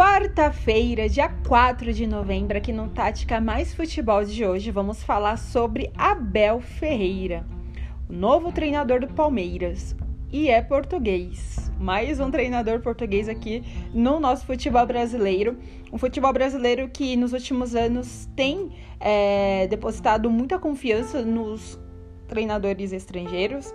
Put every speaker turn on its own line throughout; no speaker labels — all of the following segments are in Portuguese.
Quarta-feira, dia 4 de novembro, aqui no Tática Mais Futebol de hoje, vamos falar sobre Abel Ferreira, o novo treinador do Palmeiras. E é português. Mais um treinador português aqui no nosso futebol brasileiro. Um futebol brasileiro que nos últimos anos tem é, depositado muita confiança nos treinadores estrangeiros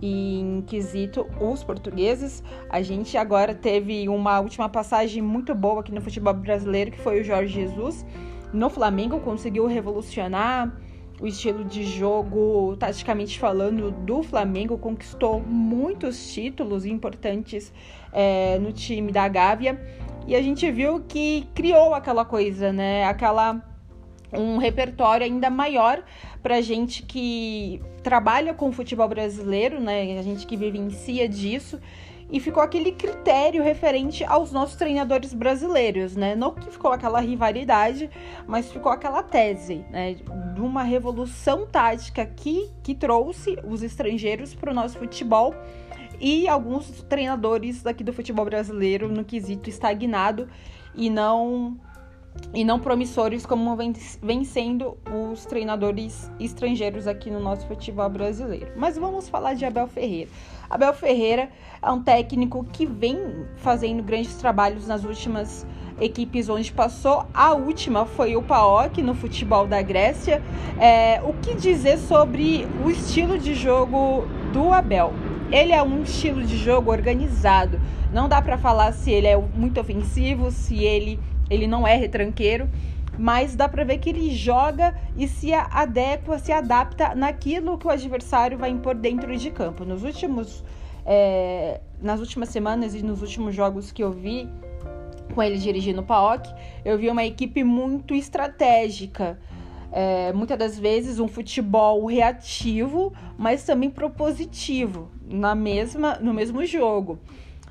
e em quesito os portugueses. A gente agora teve uma última passagem muito boa aqui no futebol brasileiro, que foi o Jorge Jesus. No Flamengo conseguiu revolucionar o estilo de jogo, taticamente falando, do Flamengo, conquistou muitos títulos importantes é, no time da Gávea. E a gente viu que criou aquela coisa, né? Aquela um repertório ainda maior para gente que trabalha com o futebol brasileiro, né? A gente que vivencia disso. E ficou aquele critério referente aos nossos treinadores brasileiros, né? Não que ficou aquela rivalidade, mas ficou aquela tese, né? De uma revolução tática que, que trouxe os estrangeiros para o nosso futebol e alguns treinadores daqui do futebol brasileiro no quesito estagnado e não e não promissores como vem, sendo os treinadores estrangeiros aqui no nosso futebol brasileiro. Mas vamos falar de Abel Ferreira. Abel Ferreira é um técnico que vem fazendo grandes trabalhos nas últimas equipes onde passou. A última foi o PAOK no futebol da Grécia. É, o que dizer sobre o estilo de jogo do Abel? Ele é um estilo de jogo organizado. Não dá para falar se ele é muito ofensivo, se ele ele não é retranqueiro, mas dá para ver que ele joga e se adequa, se adapta naquilo que o adversário vai impor dentro de campo. Nos últimos, é, nas últimas semanas e nos últimos jogos que eu vi com ele dirigindo o PAOK, eu vi uma equipe muito estratégica. É, muitas das vezes um futebol reativo, mas também propositivo na mesma, no mesmo jogo.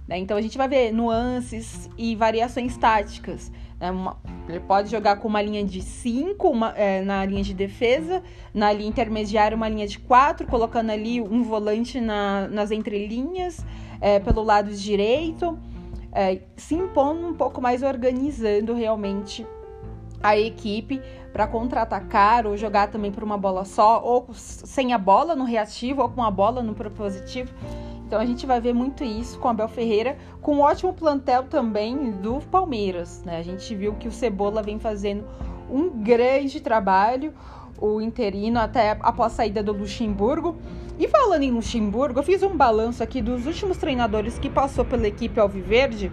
Né? Então a gente vai ver nuances e variações táticas. É uma, ele pode jogar com uma linha de 5 é, na linha de defesa, na linha intermediária uma linha de 4, colocando ali um volante na, nas entrelinhas, é, pelo lado direito, é, se impondo um pouco mais, organizando realmente a equipe para contra-atacar ou jogar também por uma bola só, ou sem a bola no reativo, ou com a bola no propositivo. Então a gente vai ver muito isso com Abel Ferreira, com um ótimo plantel também do Palmeiras. Né? A gente viu que o Cebola vem fazendo um grande trabalho, o interino, até após a saída do Luxemburgo. E falando em Luxemburgo, eu fiz um balanço aqui dos últimos treinadores que passou pela equipe Alviverde.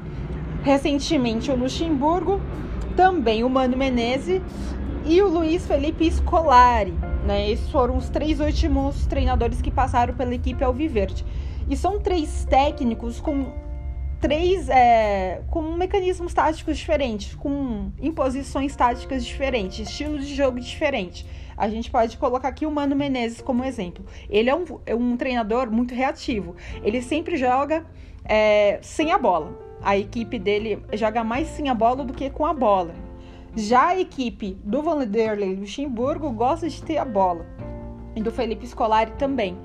Recentemente o Luxemburgo, também o Mano Menezes e o Luiz Felipe Scolari. Né? Esses foram os três últimos treinadores que passaram pela equipe Alviverde. E são três técnicos com três é, com mecanismos táticos diferentes, com imposições táticas diferentes, estilos de jogo diferentes. A gente pode colocar aqui o Mano Menezes como exemplo. Ele é um, é um treinador muito reativo. Ele sempre joga é, sem a bola. A equipe dele joga mais sem a bola do que com a bola. Já a equipe do Vanderlei Luxemburgo gosta de ter a bola. E do Felipe Scolari também.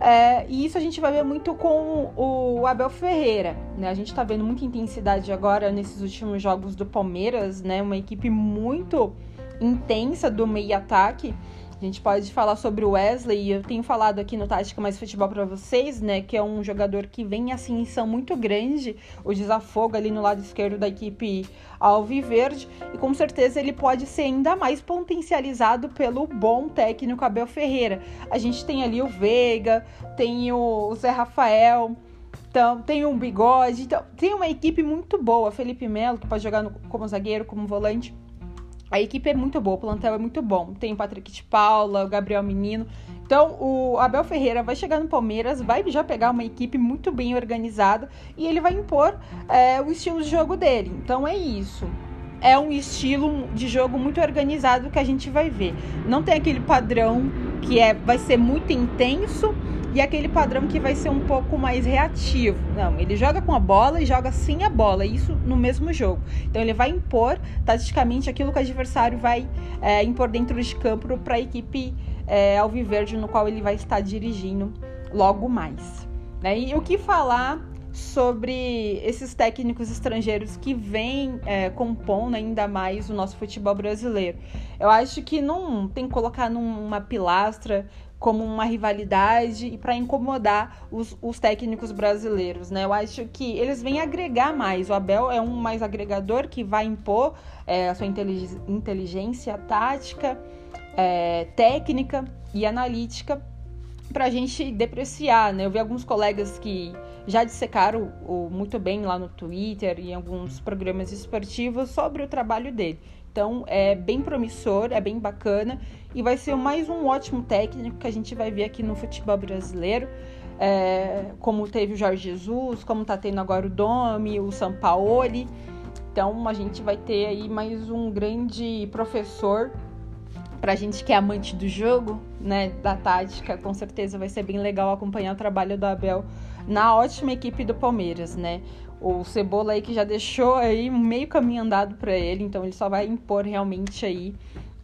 É, e isso a gente vai ver muito com o Abel Ferreira. Né? A gente está vendo muita intensidade agora nesses últimos jogos do Palmeiras, né? Uma equipe muito intensa do meio ataque. A gente pode falar sobre o Wesley, eu tenho falado aqui no Tática Mais Futebol para vocês, né, que é um jogador que vem em ascensão muito grande, o desafogo ali no lado esquerdo da equipe alviverde, e com certeza ele pode ser ainda mais potencializado pelo bom técnico Abel Ferreira. A gente tem ali o Veiga, tem o Zé Rafael, então, tem um bigode, então, tem uma equipe muito boa. Felipe Melo, que pode jogar no, como zagueiro, como volante. A equipe é muito boa, o plantel é muito bom. Tem o Patrick de Paula, o Gabriel Menino. Então, o Abel Ferreira vai chegar no Palmeiras, vai já pegar uma equipe muito bem organizada e ele vai impor é, o estilo de jogo dele. Então, é isso. É um estilo de jogo muito organizado que a gente vai ver. Não tem aquele padrão que é, vai ser muito intenso e aquele padrão que vai ser um pouco mais reativo. Não, ele joga com a bola e joga sem a bola, isso no mesmo jogo. Então ele vai impor taticamente aquilo que o adversário vai é, impor dentro de campo para a equipe é, alviverde no qual ele vai estar dirigindo logo mais. Né? E o que falar sobre esses técnicos estrangeiros que vêm é, compondo ainda mais o nosso futebol brasileiro. Eu acho que não tem que colocar numa pilastra como uma rivalidade e para incomodar os, os, técnicos brasileiros, né? Eu acho que eles vêm agregar mais. O Abel é um mais agregador que vai impor é, a sua inteligência tática, é, técnica e analítica para a gente depreciar, né? Eu vi alguns colegas que já dissecaram o, muito bem lá no Twitter e em alguns programas esportivos sobre o trabalho dele. Então é bem promissor, é bem bacana e vai ser mais um ótimo técnico que a gente vai ver aqui no futebol brasileiro. É, como teve o Jorge Jesus, como tá tendo agora o Domi, o Sampaoli. Então a gente vai ter aí mais um grande professor pra gente que é amante do jogo, né, da tática, com certeza vai ser bem legal acompanhar o trabalho do Abel na ótima equipe do Palmeiras, né? o Cebola aí que já deixou aí meio caminho andado para ele, então ele só vai impor realmente aí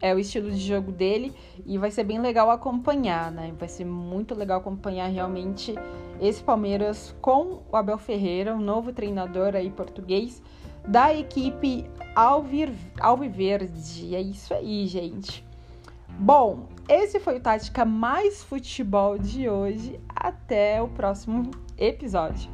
é o estilo de jogo dele e vai ser bem legal acompanhar, né? Vai ser muito legal acompanhar realmente esse Palmeiras com o Abel Ferreira, um novo treinador aí português da equipe Alvir, Alviverde. É isso aí, gente. Bom, esse foi o Tática Mais Futebol de hoje. Até o próximo episódio.